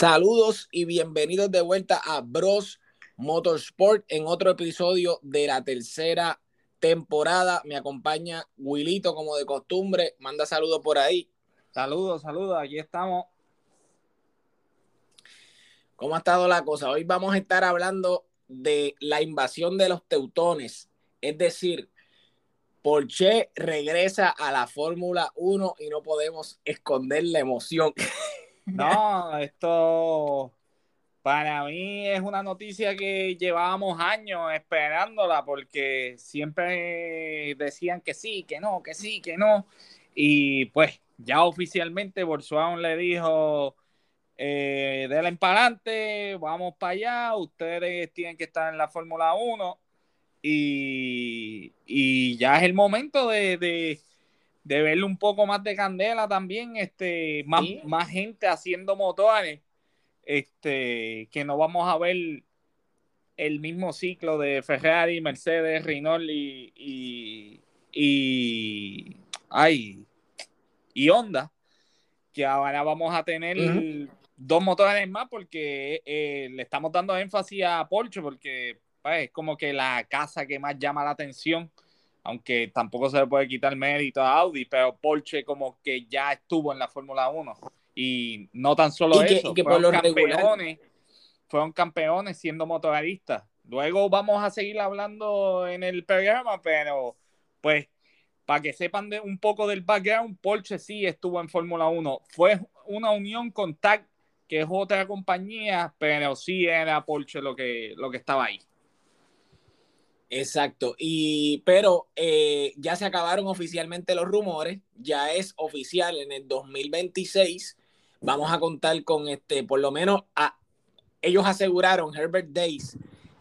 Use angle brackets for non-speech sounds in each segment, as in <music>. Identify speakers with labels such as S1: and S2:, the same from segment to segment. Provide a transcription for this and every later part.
S1: Saludos y bienvenidos de vuelta a Bros Motorsport en otro episodio de la tercera temporada. Me acompaña Wilito como de costumbre. Manda saludos por ahí.
S2: Saludos, saludos. Aquí estamos.
S1: ¿Cómo ha estado la cosa? Hoy vamos a estar hablando de la invasión de los teutones. Es decir, Porsche regresa a la Fórmula 1 y no podemos esconder la emoción. <laughs>
S2: No, esto para mí es una noticia que llevábamos años esperándola porque siempre decían que sí, que no, que sí, que no. Y pues ya oficialmente Volkswagen le dijo, eh, del para vamos para allá, ustedes tienen que estar en la Fórmula 1 y, y, ya es el momento de, de, verle un poco más de candela también, este, más, más gente haciendo motores, este, que no vamos a ver el mismo ciclo de Ferrari, Mercedes, Renault y, y, y, ay, y Honda, que ahora vamos a tener dos motores más porque eh, le estamos dando énfasis a Porsche porque pues, es como que la casa que más llama la atención, aunque tampoco se le puede quitar mérito a Audi, pero Porsche como que ya estuvo en la Fórmula 1 y no tan solo eso, fueron, campeones, fueron campeones siendo motoristas. Luego vamos a seguir hablando en el programa, pero pues para que sepan de un poco del background, Porsche sí estuvo en Fórmula 1. Fue una unión con TAG que es otra compañía, pero sí era Porsche lo que, lo que estaba ahí.
S1: Exacto, y pero eh, ya se acabaron oficialmente los rumores, ya es oficial en el 2026. Vamos a contar con este, por lo menos a, ellos aseguraron Herbert Dice,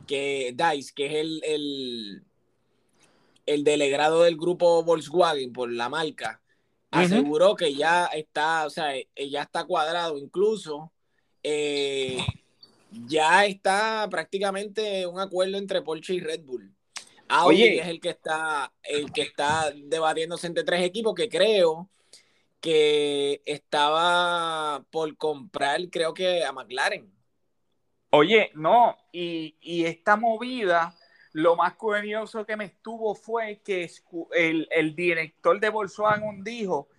S1: que Dice, que es el, el, el delegado del grupo Volkswagen por la marca, aseguró que ya está, o sea, ya está cuadrado. Incluso eh, ya está prácticamente un acuerdo entre Porsche y Red Bull. Audi es el que está el que está debatiéndose entre tres equipos que creo que estaba por comprar, creo que a McLaren.
S2: Oye, no, y, esta movida, lo más curioso que me estuvo fue que el, el director de Volkswagen dijo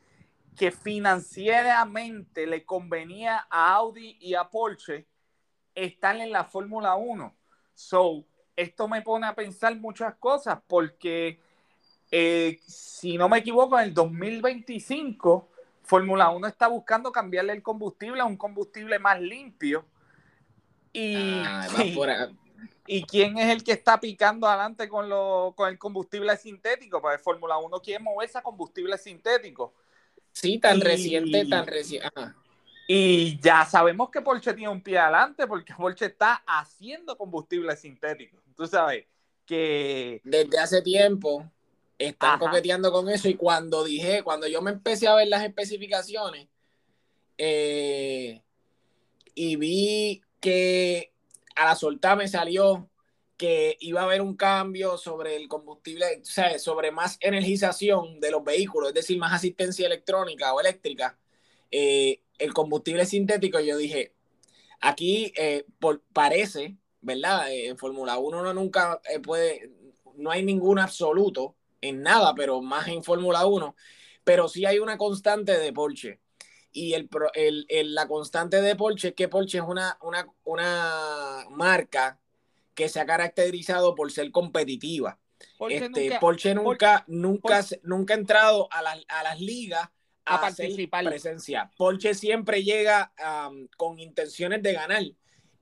S2: que financieramente le convenía a Audi y a Porsche estar en la Fórmula 1. So, esto me pone a pensar muchas cosas porque, eh, si no me equivoco, en el 2025, Fórmula 1 está buscando cambiarle el combustible a un combustible más limpio. Y, ah, <laughs> y, quién es el que está picando adelante con, lo, con el combustible sintético? Pues Fórmula 1 quiere moverse a combustible sintético.
S1: Sí, tan reciente, tan reciente.
S2: Y ya sabemos que Porsche tiene un pie adelante porque Porsche está haciendo combustible sintético. Tú sabes que...
S1: Desde hace tiempo están coqueteando con eso y cuando dije, cuando yo me empecé a ver las especificaciones eh, y vi que a la soltar me salió que iba a haber un cambio sobre el combustible, o sea, sobre más energización de los vehículos, es decir, más asistencia electrónica o eléctrica, eh, el combustible sintético, yo dije, aquí eh, por, parece, ¿verdad? Eh, en Fórmula 1 no nunca puede, no hay ningún absoluto en nada, pero más en Fórmula 1, pero sí hay una constante de Porsche. Y el, el, la constante de Porsche es que Porsche es una, una, una marca que se ha caracterizado por ser competitiva. Porsche este, nunca, Porsche nunca, nunca, nunca ha entrado a, a las ligas a, participar. presencia. Porsche siempre llega con intenciones de ganar.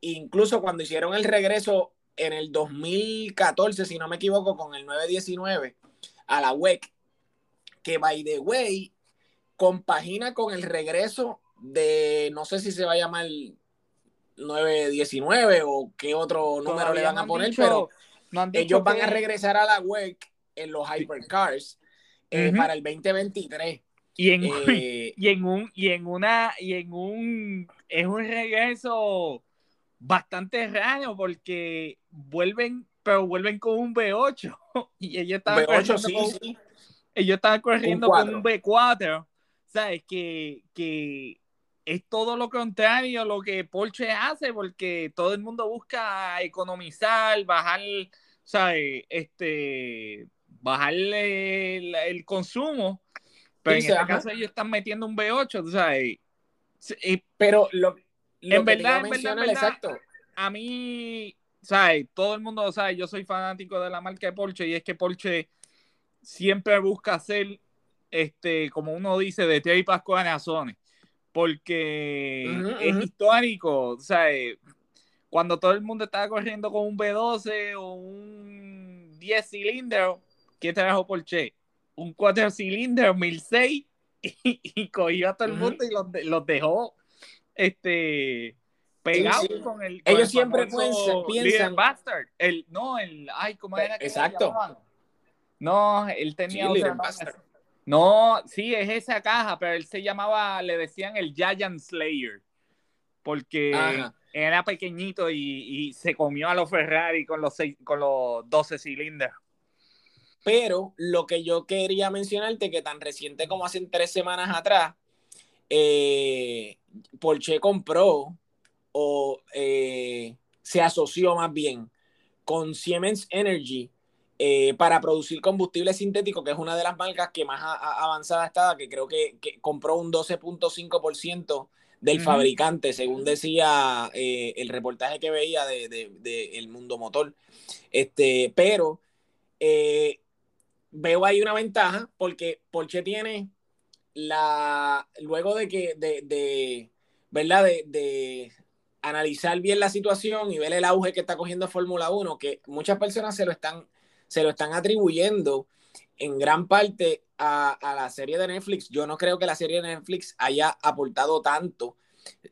S1: Incluso cuando hicieron el regreso en el 2014, si no me equivoco, con el 919 a la WEC, que by the way compagina con el regreso de, no sé si se va a llamar 919 o qué otro número le van a poner, pero ellos van a regresar a la web en los hypercars eh, para el 2023.
S2: Y en, eh, <laughs> y en un y en una y en un es un regreso bastante raro porque vuelven pero vuelven con un V8 <laughs> y ellos estaban corriendo, sí, con, Ellos estaban corriendo con un V4 sabes que, que es todo lo contrario a lo que Porsche hace, porque todo el mundo busca economizar, bajar, ¿sabes? Este, bajarle el, consumo, pero en este caso ellos están metiendo un V8, ¿tú sabes?
S1: pero lo,
S2: en, verdad, en verdad, exacto. a mí, ¿sabes? Todo el mundo sabe, yo soy fanático de la marca de Porsche y es que Porsche siempre busca hacer, este, como uno dice, de Terry Pascual a Sony porque es histórico, eh, cuando todo el mundo estaba corriendo con un B12 o un 10 cilindros, ¿qué trajo Porsche? Un 4 cilindros, 1006, <laughs> y, y cogió a todo el mundo y los, los dejó este pegados con el
S1: ellos siempre piensan
S2: Bastard. El no el ay cómo era
S1: que exacto.
S2: no él tenía otra no, sí, es esa caja, pero él se llamaba, le decían el Giant Slayer, porque era pequeñito y, se comió a los Ferrari con los, con los 12 cilindros.
S1: Pero lo que yo quería mencionarte, que tan reciente como hace tres semanas atrás, eh, Porsche compró o eh, se asoció más bien con Siemens Energy eh, para producir combustible sintético, que es una de las marcas que más avanzada está, que creo que, compró un 12.5% del fabricante, según decía eh, el reportaje que veía de, El Mundo Motor. Este, pero eh, veo ahí una ventaja porque Porsche tiene luego de que, de, ¿verdad? de analizar bien la situación y ver el auge que está cogiendo Fórmula 1, que muchas personas se lo están se lo están atribuyendo en gran parte a, la serie de Netflix. Yo no creo que la serie de Netflix haya aportado tanto,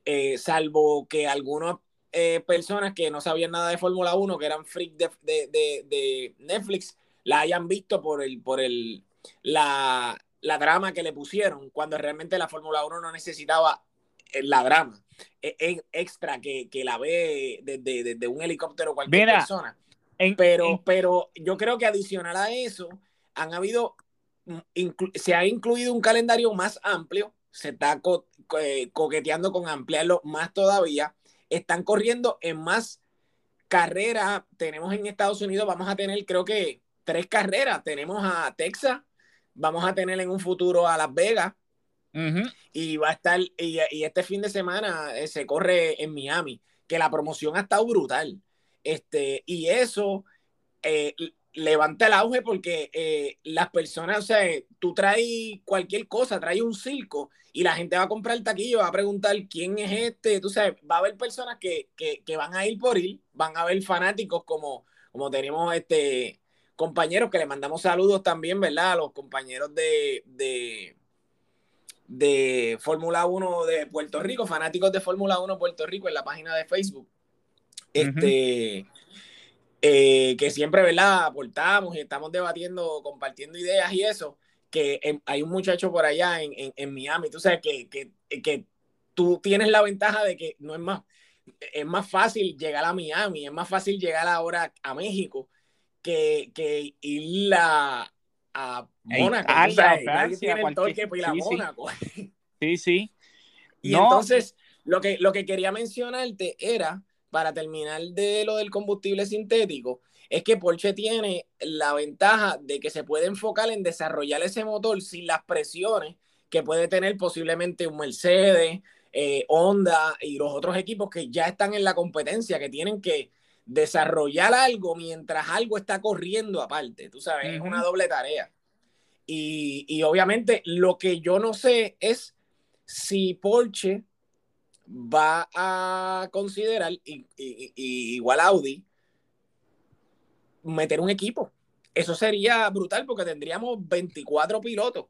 S1: eh, salvo que algunas eh, personas que no sabían nada de Fórmula 1, que eran freak de, Netflix, la hayan visto por el, por el, la, la drama que le pusieron, cuando realmente la Fórmula 1 no necesitaba eh, la drama extra que, la ve desde, un helicóptero cualquier persona. pero, pero yo creo que adicional a eso, han habido, mm, se ha incluido un calendario más amplio, se está eh, coqueteando con ampliarlo más todavía, están corriendo en más carreras, tenemos en Estados Unidos, vamos a tener creo que tres carreras, tenemos a Texas, vamos a tener en un futuro a Las Vegas, y va a estar, y, y, este fin de semana eh, se corre en Miami, que la promoción ha estado brutal. Este, y eso eh, levanta el auge porque eh, las personas, o sea, tú traes cualquier cosa, traes un circo y la gente va a comprar el taquillo, va a preguntar quién es este, tú sabes, va a haber personas que, van a ir por ir, van a haber fanáticos como, como tenemos este compañeros que le mandamos saludos también, ¿verdad? A los compañeros de, de, de Fórmula 1 de Puerto Rico, fanáticos de Fórmula 1 Puerto Rico en la página de Facebook este, eh, que siempre, ¿verdad? Aportamos y estamos debatiendo, compartiendo ideas y eso, que hay un muchacho por allá en, en, Miami, tú sabes, que, que, que, tú tienes la ventaja de que no es más, es más fácil llegar a Miami, es más fácil llegar ahora a México que, que ir a, a Mónaco. <laughs>
S2: Sí, sí.
S1: Y entonces, lo que, lo que quería mencionarte era para terminar de lo del combustible sintético, es que Porsche tiene la ventaja de que se puede enfocar en desarrollar ese motor sin las presiones que puede tener posiblemente un Mercedes, eh, Honda y los otros equipos que ya están en la competencia, que tienen que desarrollar algo mientras algo está corriendo aparte. Tú sabes, es una doble tarea. Y, y obviamente lo que yo no sé es si Porsche va a considerar, y, igual Audi, meter un equipo. Eso sería brutal porque tendríamos 24 pilotos.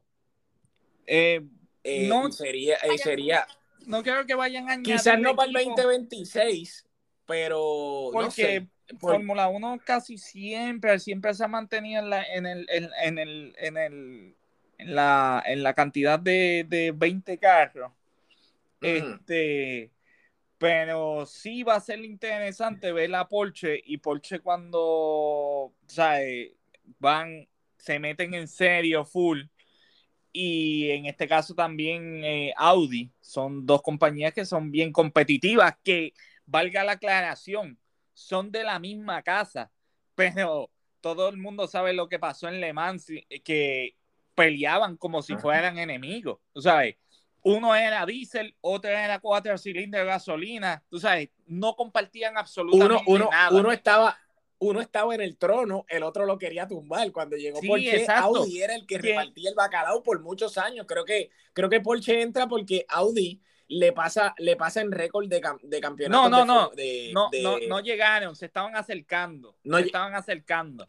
S2: Eh, eh, no
S1: sería, eh, sería.
S2: No creo que vayan a
S1: Quizás no para el 2026, pero.
S2: Porque Fórmula 1 casi siempre, siempre se ha mantenido en, la, en, el, en, el, en, el, en, la, en la cantidad de, de 20 carros. Este, pero sí va a ser interesante ver la Porsche y Porsche cuando van, se meten en serio full y en este caso también eh, Audi. Son dos compañías que son bien competitivas, que valga la aclaración, son de la misma casa, pero todo el mundo sabe lo que pasó en Le Mans, que peleaban como si fueran enemigos, tú sabes. Uno era diésel, otro era cuatro cilindros de gasolina, tú sabes, no compartían absolutamente
S1: uno,
S2: nada.
S1: Uno estaba, uno estaba en el trono, el otro lo quería tumbar. Cuando llegó Porsche, Audi era el que repartía el bacalao por muchos años. Creo que, creo que Porsche entra porque Audi le pasa, le pasa en récord de, de campeonato.
S2: No, no, no. no, no, no llegaron, se estaban acercando. No, se estaban acercando.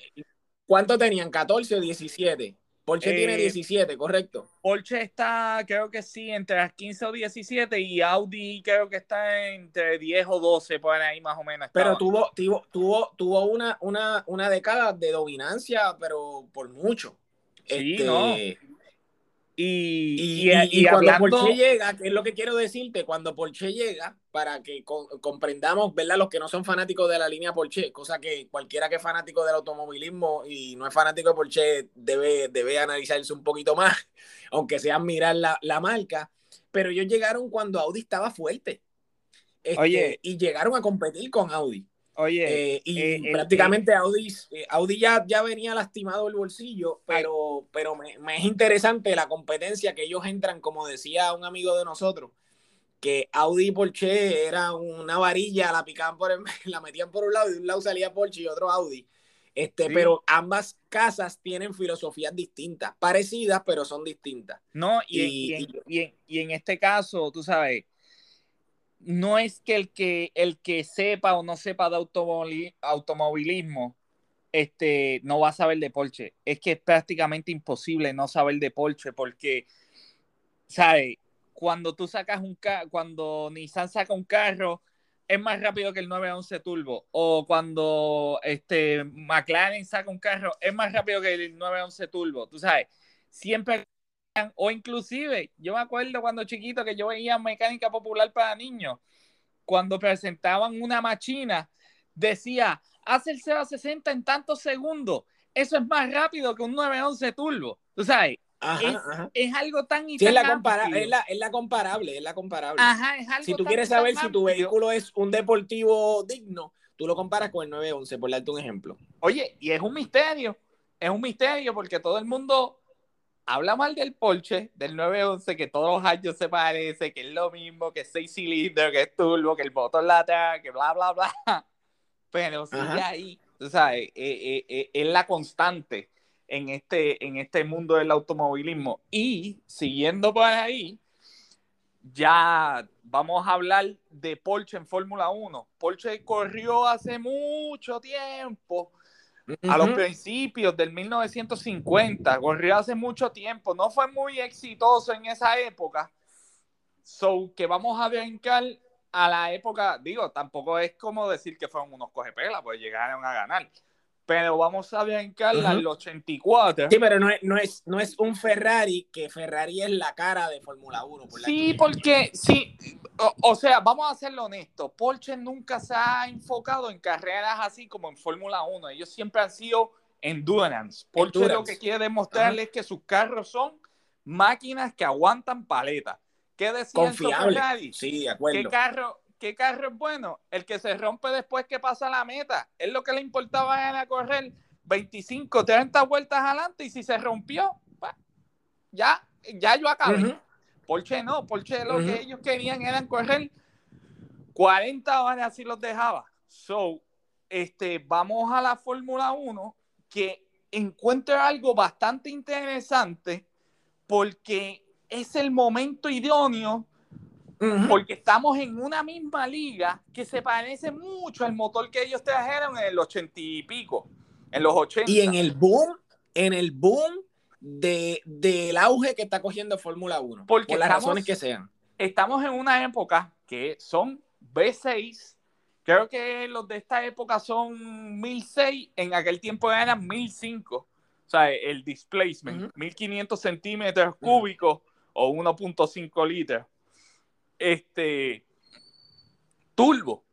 S1: ¿Cuánto tenían? ¿14 o 17? Porsche tiene 17, eh, correcto.
S2: Porsche está, creo que sí, entre las 15 o 17 y Audi creo que está entre 10 o 12 por ahí más o menos.
S1: Pero tuvo, tuvo, tuvo, tuvo una, una, una década de dominancia, pero por mucho.
S2: Sí, este, no.
S1: Y, y, cuando Porsche llega, que es lo que quiero decirte, cuando Porsche llega, para que comprendamos, ¿verdad? Los que no son fanáticos de la línea Porsche, cosa que cualquiera que es fanático del automovilismo y no es fanático de Porsche debe, debe analizarse un poquito más, <laughs> aunque sea mirar la, la marca. Pero ellos llegaron cuando Audi estaba fuerte. Este, y llegaron a competir con Audi.
S2: Oye,
S1: eh, y eh, prácticamente Audi, eh, Audi ya, ya, venía lastimado el bolsillo, pero, pero me, es interesante la competencia que ellos entran, como decía un amigo de nosotros, que Audi y Porsche era una varilla, la picaban por <laughs> la metían por un lado y de un lado salía Porsche y otro Audi. Este, pero ambas casas tienen filosofías distintas, parecidas, pero son distintas.
S2: No, y, y, y en este caso, tú sabes, no es que el que, el que sepa o no sepa de automovilismo este, no va a saber de Porsche. Es que es prácticamente imposible no saber de Porsche porque, ¿sabes? Cuando tú sacas un carro, cuando Nissan saca un carro, es más rápido que el 911 Turbo. O cuando este, McLaren saca un carro, es más rápido que el 911 Turbo. Tú sabes, siempre <laughs> o inclusive, yo me acuerdo cuando chiquito que yo veía mecánica popular para niños, cuando presentaban una máquina, decía, hace el 0 a 60 en tantos segundos. Eso es más rápido que un 911 turbo. Tú sabes, es, algo tan
S1: es, la es, la, es, la comparable, es la comparable. si tú quieres saber si tu vehículo es un deportivo digno, tú lo comparas con el 911, por darte un ejemplo.
S2: Oye, y es un misterio, es un misterio porque todo el mundo habla mal del Porsche, del 911, que todos los años se parece, que es lo mismo, que es 6 cilindros, que es turbo, que el motor lata, que bla, bla, bla. <laughs> Pero sigue ahí, tú sabes, eh, eh, es la constante en este, en este mundo del automovilismo. Y siguiendo por ahí, ya vamos a hablar de Porsche en Fórmula 1. Porsche corrió hace mucho tiempo a los principios del 1950, corrió hace mucho tiempo, no fue muy exitoso en esa época. So que vamos a brincar a la época, digo, tampoco es como decir que fueron unos cogepelas, pues llegaron a ganar pero vamos a brincar al 84.
S1: Sí, pero no es, no, es, no es un Ferrari, que Ferrari es la cara de Fórmula 1.
S2: sí, porque, sí, o, sea, vamos a serlo honesto, Porsche nunca se ha enfocado en carreras así como en Fórmula 1, ellos siempre han sido endurance. Porsche lo que quiere demostrarles es que sus carros son máquinas que aguantan paletas. ¿Qué decían
S1: Ferrari? Sí, de acuerdo.
S2: ¿Qué carro, ¿qué carro es bueno? El que se rompe después que pasa la meta. Es lo que le importaba era correr 25, 30 vueltas adelante y si se rompió, ya, ya yo acabé. Porsche no, Porsche lo que ellos querían era correr 40 horas si los dejaba. So, este, vamos a la Fórmula 1 que encuentra algo bastante interesante porque es el momento idóneo porque estamos en una misma liga que se parece mucho al motor que ellos trajeron en el ochenta y pico, en los 80.
S1: Y en el boom, en el boom de, del auge que está cogiendo Fórmula 1, por las razones que sean.
S2: Estamos en una época que son V6, creo que los de esta época son 1006, en aquel tiempo eran 1005, o sea, el displacement, 1500 centímetros cúbicos o 1.5 litros este, turbo.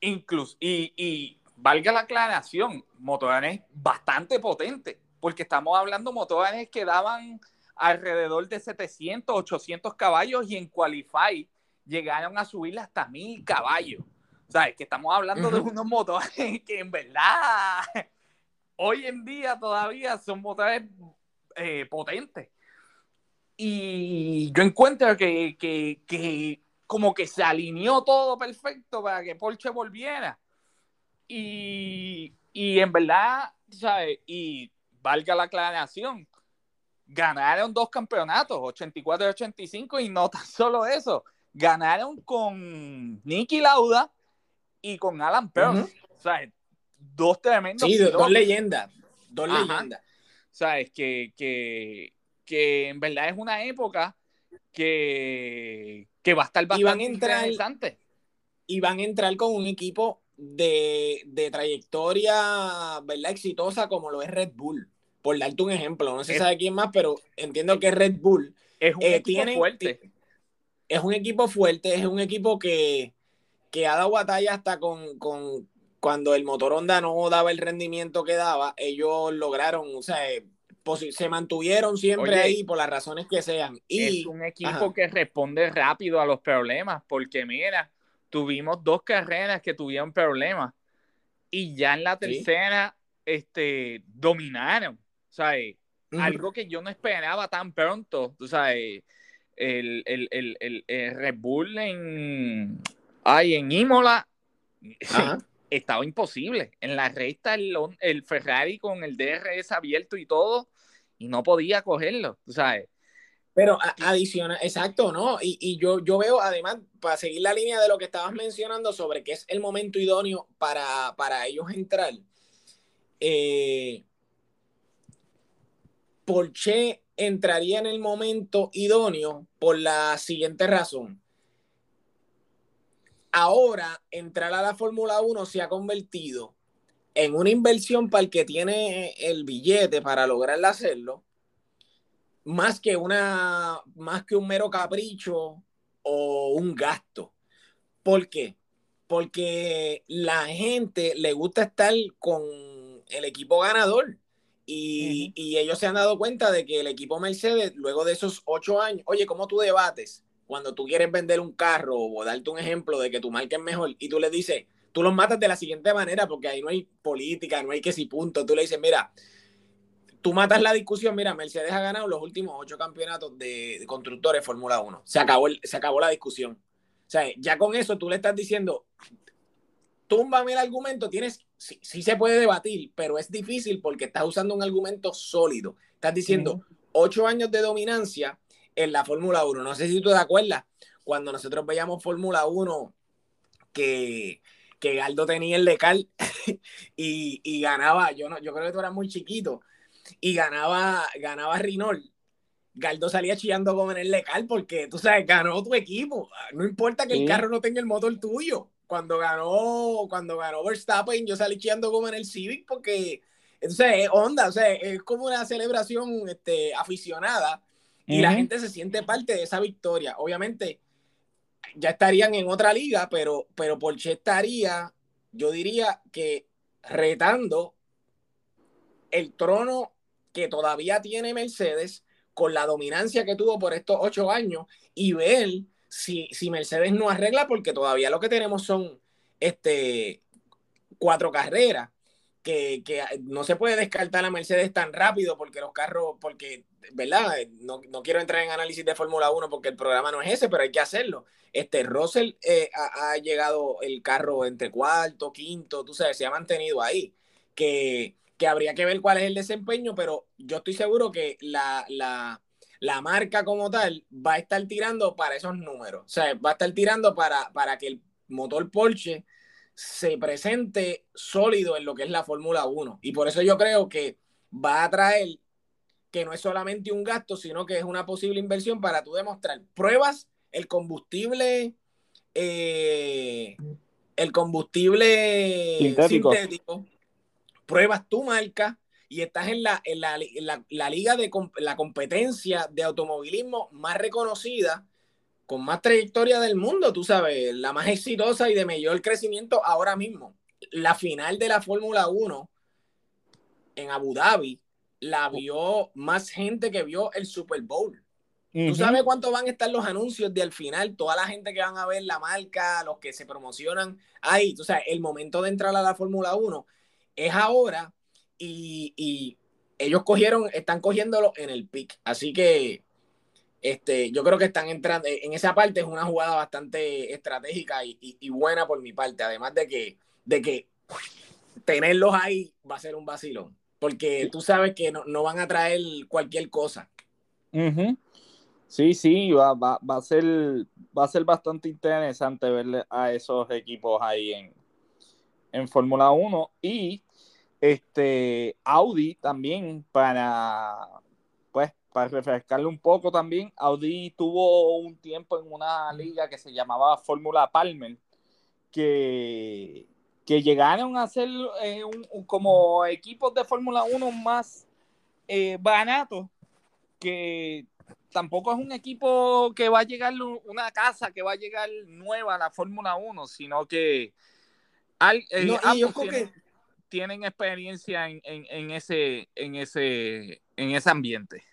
S2: Incluso, y, valga la aclaración, motores bastante potentes, porque estamos hablando de motores que daban alrededor de 700, 800 caballos y en Qualify llegaron a subir hasta 1000 caballos. O sea, es que estamos hablando de unos motores <laughs> que en verdad hoy en día todavía son motores eh, potentes. Y yo encuentro que, que, como que se alineó todo perfecto para que Porsche volviera. Y, y en verdad, ¿sabes? Y valga la aclaración, ganaron dos campeonatos, 84 y 85, y no <laughs> tan solo eso, ganaron con Nicky Lauda y con Alan Pearl. O sea, dos tremendos.
S1: Sí, dos leyendas. Dos leyendas.
S2: Sabes que, que, que en verdad es una época que, que va a estar bastante interesante.
S1: Y van a entrar con un equipo de, de, trayectoria, ¿verdad? Exitosa como lo es Red Bull. Por darte un ejemplo, no se sabe quién más, pero entiendo que Red Bull
S2: es un eh, equipo fuerte.
S1: Es un equipo fuerte, es un equipo que, que ha dado batalla hasta con, con, cuando el motor Honda no daba el rendimiento que daba, ellos lograron, o sea, eh, se mantuvieron siempre ahí por las razones que sean. Y,
S2: es un equipo que responde rápido a los problemas, porque mira, tuvimos dos carreras que tuvieron problemas y ya en la tercera este, dominaron. O sea, algo que yo no esperaba tan pronto. O sea, el, el, el, el, Red Bull en, ay, en Imola <laughs> estaba imposible. En la recta el, Ferrari con el DRS abierto y todo, y no podía cogerlo, ¿sabes?
S1: Pero adiciona, exacto, ¿no? Y, y, yo, yo veo, además, para seguir la línea de lo que estabas mencionando sobre que es el momento idóneo para, para ellos entrar, eh, entraría en el momento idóneo por la siguiente razón ahora entrar a la Fórmula 1 se ha convertido en una inversión para el que tiene el billete para lograr hacerlo, más que una, más que un mero capricho o un gasto. ¿Por qué? Porque la gente le gusta estar con el equipo ganador. Y, y, ellos se han dado cuenta de que el equipo Mercedes, luego de esos ocho años, oye, ¿cómo tú debates? cuando tú quieres vender un carro o darte un ejemplo de que tu marca es mejor y tú le dices, tú los matas de la siguiente manera porque ahí no hay política, no hay que si punto. Tú le dices, mira, tú matas la discusión, mira, Mercedes ha ganado los últimos ocho campeonatos de, constructores Fórmula 1. Se acabó, se acabó la discusión. O sea, ya con eso tú le estás diciendo, túmbame el argumento, tienes, sí, se puede debatir, pero es difícil porque estás usando un argumento sólido. Estás diciendo, ocho años de dominancia en la Fórmula 1. No sé si tú te acuerdas, cuando nosotros veíamos Fórmula 1, que, que Galdo tenía el lecal <laughs> y, y, ganaba, yo, no, yo creo que tú eras muy chiquito, y ganaba, ganaba Rinol. Galdo salía chillando como en el lecal porque, tú sabes, ganó tu equipo. No importa que el carro no tenga el motor tuyo. Cuando ganó, cuando ganó Verstappen, yo salí chillando como en el Civic porque, entonces, es onda, o sea, es como una celebración este, aficionada y la gente se siente parte de esa victoria. Obviamente, ya estarían en otra liga, pero, pero Porsche estaría, yo diría que retando el trono que todavía tiene Mercedes con la dominancia que tuvo por estos ocho años y ver si, si Mercedes no arregla, porque todavía lo que tenemos son este, cuatro carreras que, no se puede descartar a Mercedes tan rápido porque los carros, porque, ¿verdad? No, quiero entrar en análisis de Fórmula 1 porque el programa no es ese, pero hay que hacerlo. Este Russell eh, ha, llegado el carro entre cuarto, quinto, tú sabes, se ha mantenido ahí. Que, habría que ver cuál es el desempeño, pero yo estoy seguro que la, la, la marca como tal va a estar tirando para esos números. O sea, va a estar tirando para, para que el motor Porsche se presente sólido en lo que es la Fórmula 1. Y por eso yo creo que va a traer que no es solamente un gasto, sino que es una posible inversión para tú demostrar pruebas, el combustible, eh, el combustible sintético. pruebas tu marca y estás en la, en la, la liga de la competencia de automovilismo más reconocida con más trayectoria del mundo, tú sabes, la más exitosa y de mayor crecimiento ahora mismo. La final de la Fórmula 1 en Abu Dhabi la vio más gente que vio el Super Bowl. ¿Tú sabes cuánto van a estar los anuncios de al final? Toda la gente que van a ver la marca, los que se promocionan ahí. Tú sabes, el momento de entrar a la Fórmula 1 es ahora y, ellos cogieron, están cogiéndolo en el pick. Así que este, yo creo que están entrando, en esa parte es una jugada bastante estratégica y, buena por mi parte. Además de que, de que tenerlos ahí va a ser un vacilón. Porque tú sabes que no, van a traer cualquier cosa.
S2: Sí, sí, va, va, va, a ser, va a ser bastante interesante ver a esos equipos ahí en, en Fórmula 1 y este Audi también para pues para refrescarle un poco también Audi tuvo un tiempo en una liga que se llamaba Fórmula Palmer que, que llegaron a ser eh, como equipos de Fórmula 1 más eh, baratos que tampoco es un equipo que va a llegar una casa que va a llegar nueva a la Fórmula 1, sino que, al, eh, tienen, experiencia en, ese, en, ese, en ese ambiente.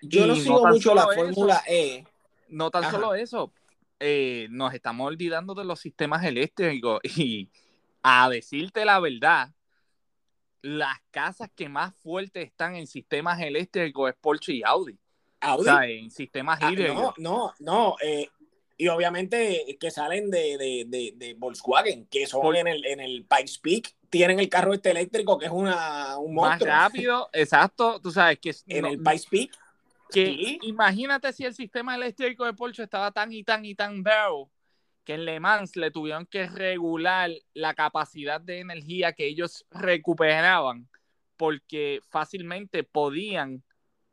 S1: Yo no sigo mucho la Fórmula E.
S2: No tan solo eso, eh, nos estamos olvidando de los sistemas eléctricos <laughs> y a decirte la verdad, las casas que más fuertes están en sistemas eléctricos es Porsche y Audi. Audi. O sea, en sistemas
S1: ah, No, no, no. Eh, y obviamente que salen de, de, de, Volkswagen, que son en el, en el Pikes Peak, tienen el carro este eléctrico que es una, un monstruo.
S2: Más rápido, exacto. Tú sabes que <laughs>
S1: en el Pikes Peak.
S2: Que imagínate si el sistema eléctrico de Porsche estaba tan y tan y tan vero que en Le Mans le tuvieron que regular la capacidad de energía que ellos recuperaban porque fácilmente podían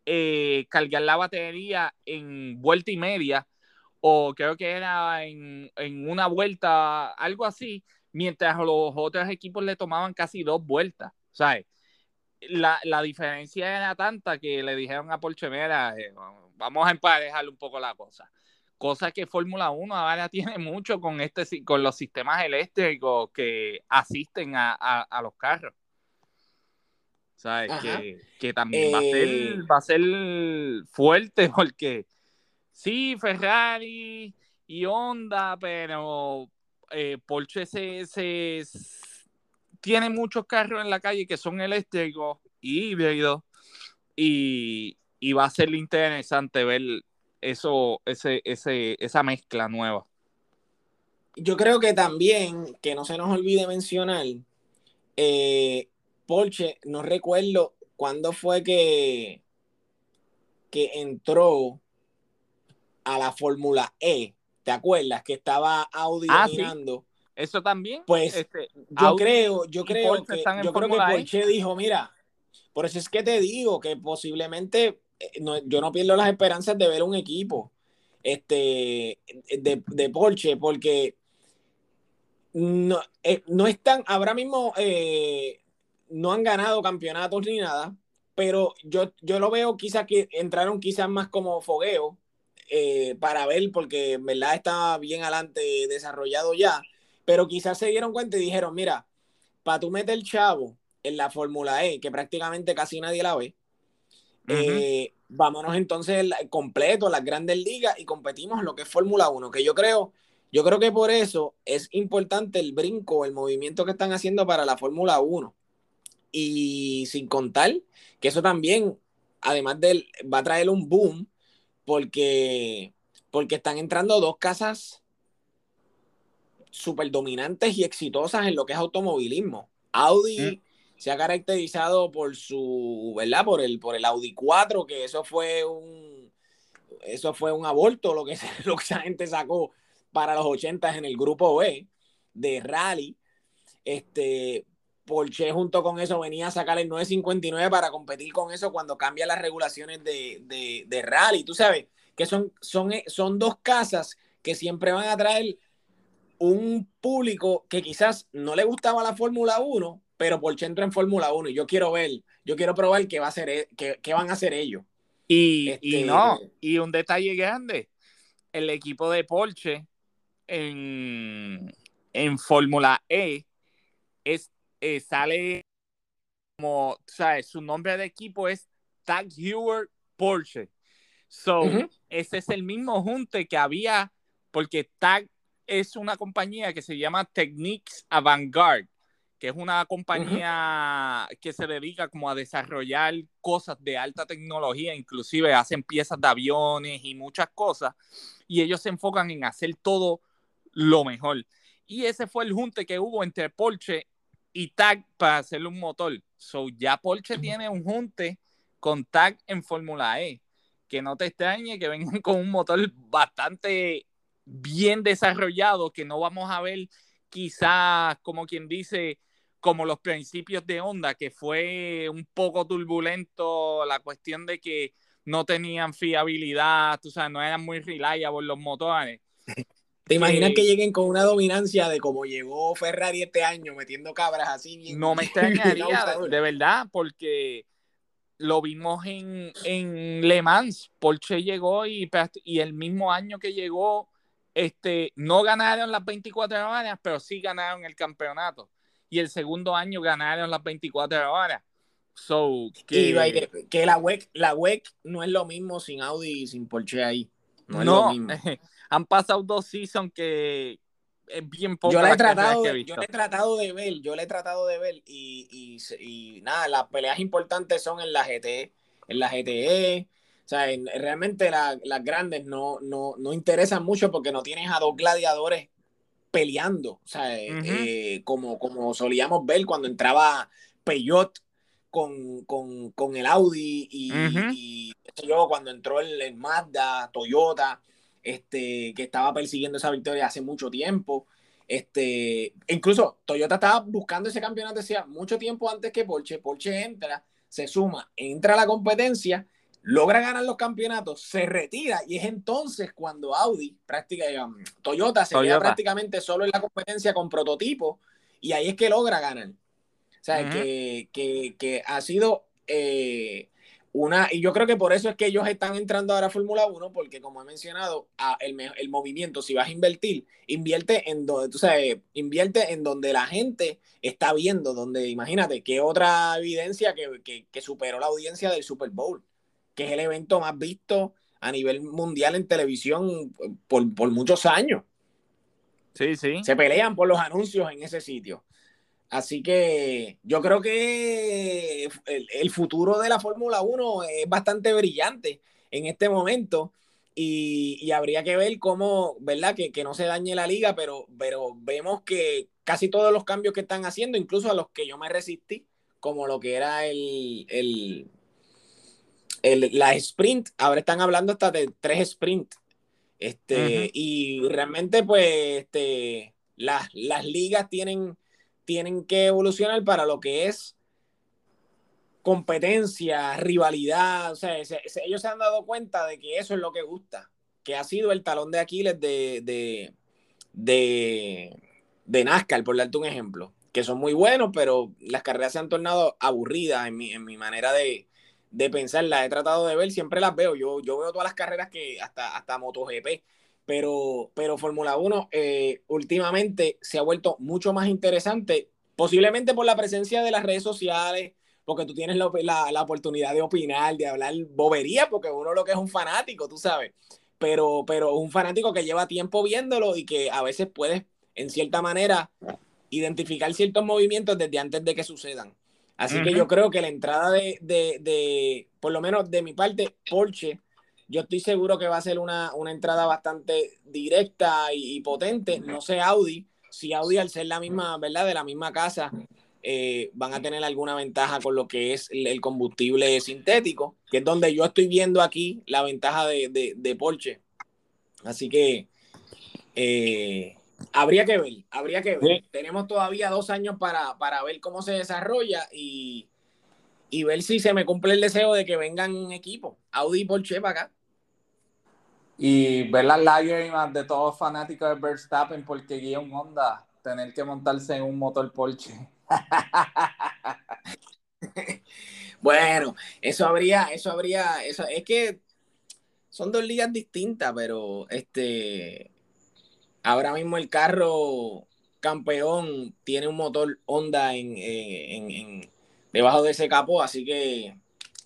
S2: eh, cargar la batería en vuelta y media, o creo que era en, una vuelta, algo así, mientras los otros equipos le tomaban casi dos vueltas. ¿Sabes? La, la diferencia era tanta que le dijeron a Porsche, eh, vamos a emparejar un poco la cosa. Cosa que Fórmula 1 ahora <laughs> tiene mucho con, este, con los sistemas eléctricos que asisten a, a los carros. ¿sabes? Que, también va, a ser, eh, va a ser fuerte <laughs> porque sí, Ferrari y Honda, pero eh, Porsche se, tiene muchos carros en la calle que son eléctricos y híbridos y, va a ser interesante ver eso, ese, ese, esa mezcla nueva.
S1: Yo creo que también, que no se nos olvide mencionar, eh, Porsche, no recuerdo cuándo fue que, que entró a la Fórmula E. ¿Te acuerdas? Que estaba Audi ah,
S2: Eso también.
S1: Pues este, yo creo, yo creo que, yo creo que e. Porsche dijo, mira, por eso es que te digo que posiblemente eh, yo no pierdo las esperanzas de ver un equipo este, de, de Porsche, porque no, eh, no están, ahora mismo eh, no han ganado campeonatos ni nada, pero yo, yo lo veo quizás que entraron quizás más como fogueo eh, para ver, porque en verdad estaba bien adelante desarrollado ya, pero quizás se dieron cuenta y dijeron, mira, para tú meter el chavo en la Fórmula E, que prácticamente casi nadie la ve, eh, vámonos entonces completo, las grandes ligas y competimos lo que es Fórmula 1, que yo creo, yo creo que por eso es importante el brinco, el movimiento que están haciendo para la Fórmula 1 y sin contar que eso también, además de, va a traer un boom porque, porque están entrando dos casas súper dominantes y exitosas en lo que es automovilismo. Audi mm. se ha caracterizado por su, ¿verdad? Por el, por el Audi 4, que eso fue un, eso fue un aborto lo que, <laughs> lo que esa gente sacó para los 80 en el grupo B de rally. Este, Porsche junto con eso venía a sacar el 959 para competir con eso cuando cambia las regulaciones de, rally. Tú sabes que son, son, son dos casas que siempre van a traer un público que quizás no le gustaba la Fórmula 1, pero Porsche entra en Fórmula 1 y yo quiero ver, yo quiero probar qué, va a hacer, e, qué, van a hacer ellos.
S2: Y, y, este, no, y un detalle grande, el equipo de Porsche en, en Fórmula E es eh, sale como, ¿sabes? Su nombre de equipo es Tag Heuer Porsche. So, ese es el mismo junte que había, porque Tag es una compañía que se llama Techniques Avantgarde, que es una compañía que se dedica como a desarrollar cosas de alta tecnología, inclusive hacen piezas de aviones y muchas cosas, y ellos se enfocan en hacer todo lo mejor. Y ese fue el junte que hubo entre Porsche y TAG para hacerle un motor. So ya Porsche tiene un junte con TAG en Fórmula E. Que no te extrañe que vengan con un motor bastante bien desarrollado, que no vamos a ver quizás, como quien dice, como los principios de Honda, que fue un poco turbulento la cuestión de que no tenían fiabilidad, tú sabes, no eran muy reliable los motores.
S1: ¿Te imaginas que lleguen con una dominancia de como llegó Ferrari este año, metiendo cabras así?
S2: Bien, no me <laughs> extrañaría, de, verdad, porque lo vimos en, en Le Mans. Porsche llegó y, y el mismo año que llegó, este, no ganaron las 24 horas, pero sí ganaron el campeonato. Y el segundo año ganaron las 24 horas. So,
S1: que, que, la WEC, la WEC no es lo mismo sin Audi y sin Porsche ahí. No, es lo mismo. <laughs>
S2: han pasado dos seasons que es bien poco.
S1: Yo le he tratado, yo he tratado de ver, yo le he tratado de ver y, y, nada, las peleas importantes son en la GT, en la GTE. O sea, realmente las grandes no, no, no interesan mucho porque no tienes a dos gladiadores peleando, o sea, eh, como, como solíamos ver cuando entraba Peugeot con, con, el Audi y, yo, cuando entró el, el Mazda, Toyota este, que estaba persiguiendo esa victoria hace mucho tiempo. Este, incluso Toyota estaba buscando ese campeonato decía mucho tiempo antes que Porsche. Porsche entra, se suma, entra a la competencia, logra ganar los campeonatos, se retira y es entonces cuando Audi, prácticamente, um, Toyota se queda prácticamente solo en la competencia con prototipo y ahí es que logra ganar. O sea, que, que, que, ha sido eh, una, y yo creo que por eso es que ellos están entrando ahora a Fórmula 1, porque como he mencionado, el, el, movimiento, si vas a invertir, invierte en donde, tú sabes, invierte en donde la gente está viendo, donde imagínate, qué otra evidencia que, que, superó la audiencia del Super Bowl, que es el evento más visto a nivel mundial en televisión por, por muchos años.
S2: Sí, sí.
S1: Se pelean por los anuncios en ese sitio. Así que yo creo que el, futuro de la Fórmula 1 es bastante brillante en este momento y, habría que ver cómo, ¿verdad? Que, no se dañe la liga, pero, pero vemos que casi todos los cambios que están haciendo, incluso a los que yo me resistí, como lo que era el, el, la sprint, ahora están hablando hasta de tres sprint. Este, Y realmente, pues, este, las, las ligas tienen tienen que evolucionar para lo que es competencia, rivalidad. O sea, ellos se han dado cuenta de que eso es lo que gusta, que ha sido el talón de Aquiles de, de, de, de NASCAR, por darte un ejemplo, que son muy buenos, pero las carreras se han tornado aburridas en mi, en mi manera de, de pensar. Las he tratado de ver, siempre las veo. Yo, yo veo todas las carreras que hasta, hasta MotoGP pero, pero Fórmula 1 eh, últimamente se ha vuelto mucho más interesante, posiblemente por la presencia de las redes sociales, porque tú tienes la, la, oportunidad de opinar, de hablar bobería, porque uno lo que es un fanático, tú sabes, pero, pero un fanático que lleva tiempo viéndolo y que a veces puedes, en cierta manera, identificar ciertos movimientos desde antes de que sucedan. Así que yo creo que la entrada de, de, de, por lo menos de mi parte, Porsche, yo estoy seguro que va a ser una, entrada bastante directa y, potente. No sé Audi, si Audi al ser la misma, ¿verdad? De la misma casa, eh, van a tener alguna ventaja con lo que es el, combustible sintético, que es donde yo estoy viendo aquí la ventaja de, Porsche. Así que eh, habría que ver, habría que ver. Tenemos todavía dos años para, ver cómo se desarrolla y, y ver si se me cumple el deseo de que vengan equipos, Audi y Porsche para acá
S2: y ver las lágrimas de todos fanáticos de Verstappen porque guía un Honda, tener que montarse en un motor Porsche. <laughs>
S1: bueno, eso habría, eso habría, eso es que son dos ligas distintas, pero este ahora mismo el carro campeón tiene un motor Honda en, en, debajo de ese capó, así que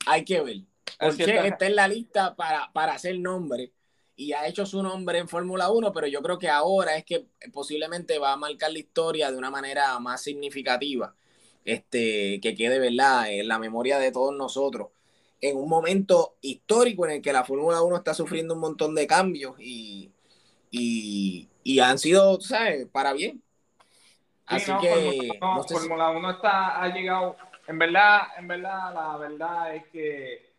S1: hay que ver. Porque está en la lista para, para hacer nombre y ha hecho su nombre en Fórmula 1, pero yo creo que ahora es que posiblemente va a marcar la historia de una manera más significativa, este, que quede ¿verdad? en la memoria de todos nosotros, en un momento histórico en el que la Fórmula 1 está sufriendo un montón de cambios y, y, han sido, ¿sabes?, para bien.
S2: Así que... Fórmula 1 está, ha llegado, en verdad, en verdad, la verdad es que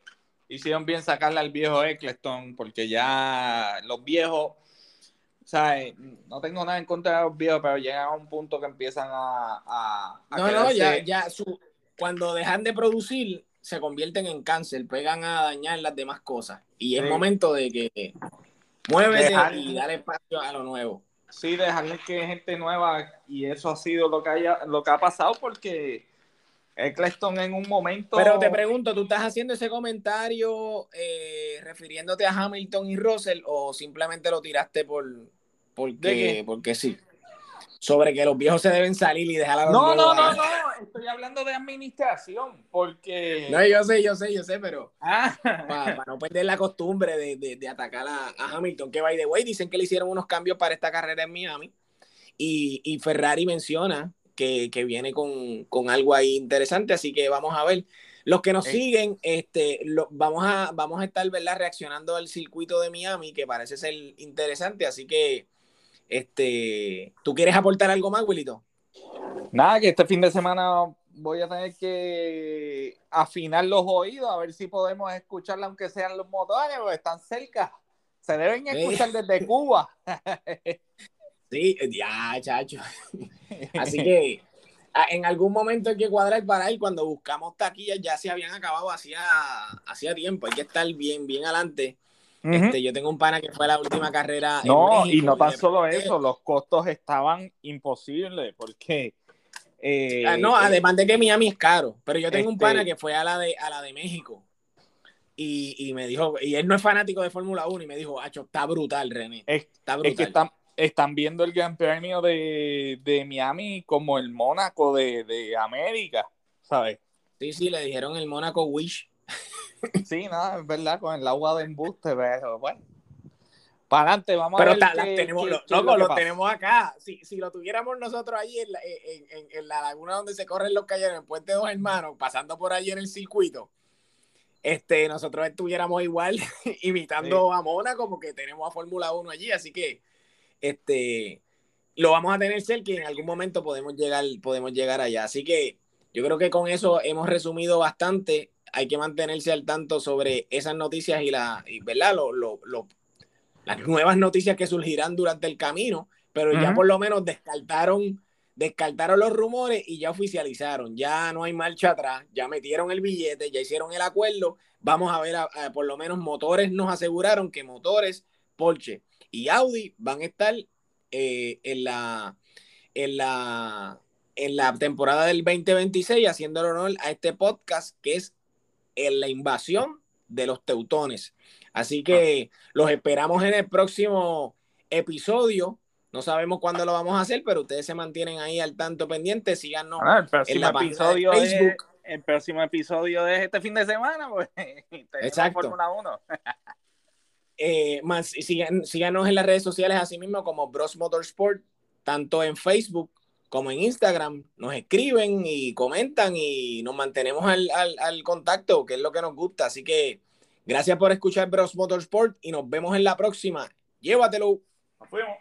S2: hicieron bien sacarle al viejo Eccleston, porque ya los viejos, ¿sabes? No tengo nada en contra de los viejos, pero llegan a un punto que empiezan a.
S1: no, no, ya, ya su, cuando dejan de producir, se convierten en cáncer, pegan a dañar las demás cosas. Y es momento de que muévete y dale espacio a lo nuevo.
S2: Sí, dejarle que gente nueva, y eso ha sido lo que, haya, lo que ha pasado, porque Eccleston en un momento.
S1: Pero te pregunto, ¿tú estás haciendo ese comentario eh, refiriéndote a Hamilton y Russell o simplemente lo tiraste por porque, porque sí? Sobre que los viejos se deben salir y dejar a los
S2: No, no, no, no, estoy hablando de administración, porque.
S1: No, yo sé, yo sé, yo sé, pero. Ah. Para, no perder la costumbre de, atacar a, Hamilton, que by the way, dicen que le hicieron unos cambios para esta carrera en Miami. Y, y Ferrari menciona que, viene con, algo ahí interesante, así que vamos a ver. Los que nos siguen, este, lo, vamos, a, vamos a estar ¿verdad? reaccionando al circuito de Miami, que parece ser interesante, así que este, ¿tú quieres aportar algo más, Wilito?
S2: Nada, que este fin de semana voy a tener que afinar los oídos a ver si podemos escucharla aunque sean los motores, porque están cerca. Se deben escuchar desde Cuba. <laughs>
S1: Sí, ya, chacho. Así que en algún momento hay que cuadrar para ir. Cuando buscamos taquillas ya se habían acabado hacía, hacía tiempo. Hay que estar bien, bien adelante. Este, yo tengo un pana que fue la última carrera.
S2: No, y no tan solo eso, los costos estaban imposibles porque.
S1: Eh, ah, no, además de que Miami es caro, pero yo tengo un pana este que fue a la de, a la de México. Y, y, me dijo, y él no es fanático de Fórmula 1, y me dijo, Hacho, está brutal, René.
S2: está brutal. Es que está, están viendo el Gran Premio de, Miami como el Mónaco de, América, ¿sabes?
S1: Sí, sí, le dijeron el Mónaco Wish.
S2: Sí, nada, es verdad, con el agua de embuste, pero bueno. Para adelante, vamos a ver.
S1: Pero tenemos, lo, tenemos acá. Si, lo tuviéramos nosotros allí en la, laguna donde se corren los calles, en el Puente de Dos Hermanos, pasando por allí en el circuito, este, nosotros estuviéramos igual <laughs> imitando a Mónaco porque tenemos a Fórmula 1 allí, así que este, lo vamos a tener cerca y en algún momento podemos llegar, podemos llegar allá. Así que yo creo que con eso hemos resumido bastante. Hay que mantenerse al tanto sobre esas noticias y, la, ¿verdad? las nuevas noticias que surgirán durante el camino, pero ya por lo menos descartaron, descartaron los rumores y ya oficializaron. Ya no hay marcha atrás, ya metieron el billete, ya hicieron el acuerdo. Vamos a ver, por lo menos motores nos aseguraron que motores Porsche y Audi van a estar eh, en, la, en, la, en la temporada del 2026 haciendo honor a este podcast que es en la invasión de los teutones. Así que ah. los esperamos en el próximo episodio. No sabemos cuándo lo vamos a hacer, pero ustedes se mantienen ahí al tanto pendiente. Síganos
S2: ah, en la episodio de Facebook. el próximo episodio de este fin de semana, pues. <laughs>
S1: Exacto. Fórmula 1. <laughs> Eh, más, síganos en las redes sociales así mismo como Bros Motorsport, tanto en Facebook como en Instagram. Nos escriben y comentan y nos mantenemos al, contacto, que es lo que nos gusta. Así que gracias por escuchar Bros Motorsport y nos vemos en la próxima. Llévatelo. Nos vemos.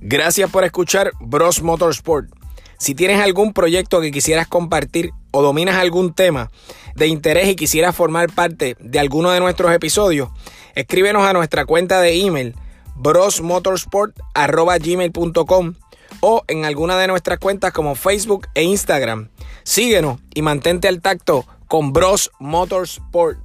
S1: Gracias por escuchar Bros Motorsport. Si tienes algún proyecto que quisieras compartir o dominas algún tema de interés y quisieras formar parte de alguno de nuestros episodios, escríbenos a nuestra cuenta de email brosmotorsport.gmail.com o en alguna de nuestras cuentas como Facebook e Instagram. Síguenos y mantente al tacto con Bros Motorsport.